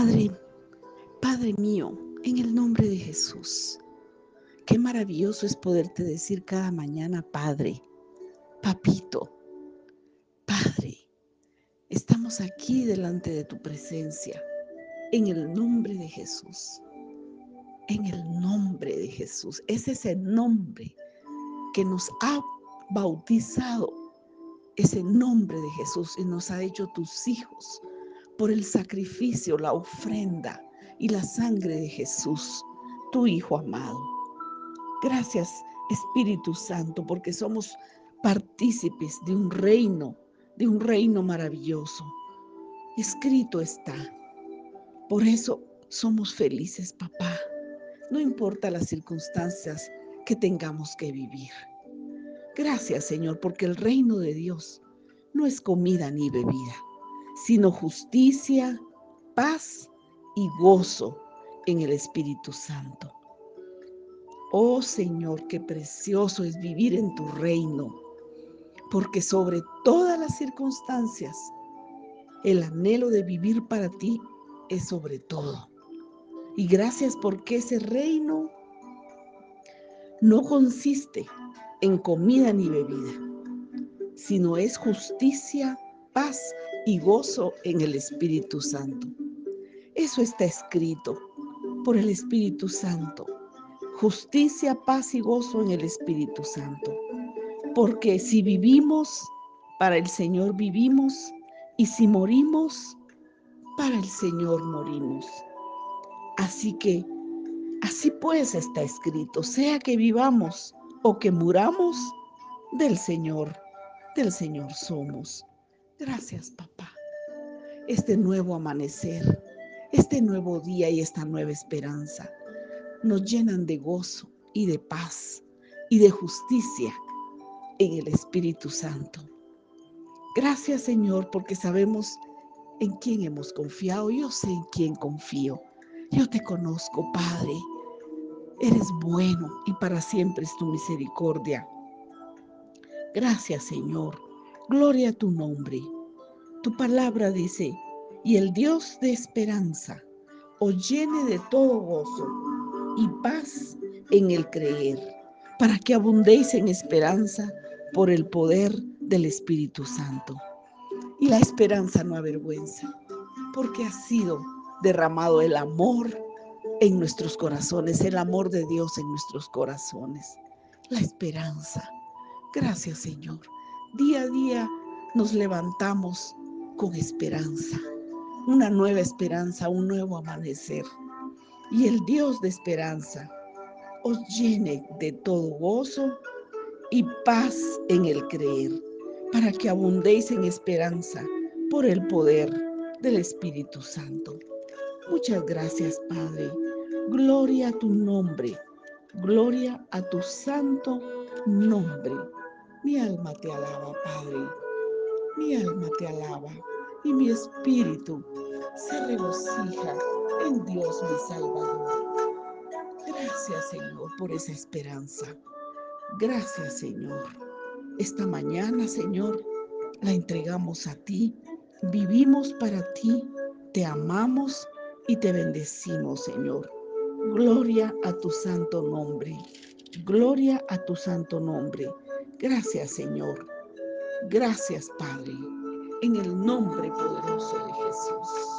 Padre, Padre mío, en el nombre de Jesús, qué maravilloso es poderte decir cada mañana, Padre, Papito, Padre, estamos aquí delante de tu presencia, en el nombre de Jesús, en el nombre de Jesús. Es ese nombre que nos ha bautizado, ese nombre de Jesús y nos ha hecho tus hijos por el sacrificio, la ofrenda y la sangre de Jesús, tu Hijo amado. Gracias Espíritu Santo, porque somos partícipes de un reino, de un reino maravilloso. Escrito está. Por eso somos felices, papá. No importa las circunstancias que tengamos que vivir. Gracias, Señor, porque el reino de Dios no es comida ni bebida sino justicia, paz y gozo en el Espíritu Santo. Oh Señor, qué precioso es vivir en tu reino, porque sobre todas las circunstancias, el anhelo de vivir para ti es sobre todo. Y gracias porque ese reino no consiste en comida ni bebida, sino es justicia, paz y gozo en el Espíritu Santo. Eso está escrito por el Espíritu Santo. Justicia, paz y gozo en el Espíritu Santo. Porque si vivimos, para el Señor vivimos, y si morimos, para el Señor morimos. Así que, así pues está escrito, sea que vivamos o que muramos, del Señor, del Señor somos. Gracias, papá. Este nuevo amanecer, este nuevo día y esta nueva esperanza nos llenan de gozo y de paz y de justicia en el Espíritu Santo. Gracias, Señor, porque sabemos en quién hemos confiado. Yo sé en quién confío. Yo te conozco, Padre. Eres bueno y para siempre es tu misericordia. Gracias, Señor Gloria a tu nombre. Tu palabra dice, y el Dios de esperanza os llene de todo gozo y paz en el creer, para que abundéis en esperanza por el poder del Espíritu Santo. Y la esperanza no avergüenza, porque ha sido derramado el amor en nuestros corazones, el amor de Dios en nuestros corazones. La esperanza. Gracias Señor Día a día nos levantamos con esperanza, una nueva esperanza, un nuevo amanecer. Y el Dios de esperanza os llene de todo gozo y paz en el creer, para que abundéis en esperanza por el poder del Espíritu Santo. Muchas gracias, Padre. Gloria a tu nombre. Gloria a tu santo nombre. Mi alma te alaba, Padre. Mi alma te alaba y mi espíritu se regocija en Dios mi Salvador. Gracias, Señor, por esa esperanza. Gracias, Señor. Esta mañana, Señor, la entregamos a ti. Vivimos para ti. Te amamos y te bendecimos, Señor. Gloria a tu santo nombre. Gloria a tu santo nombre. Gracias Señor. Gracias Padre. En el nombre poderoso de Jesús.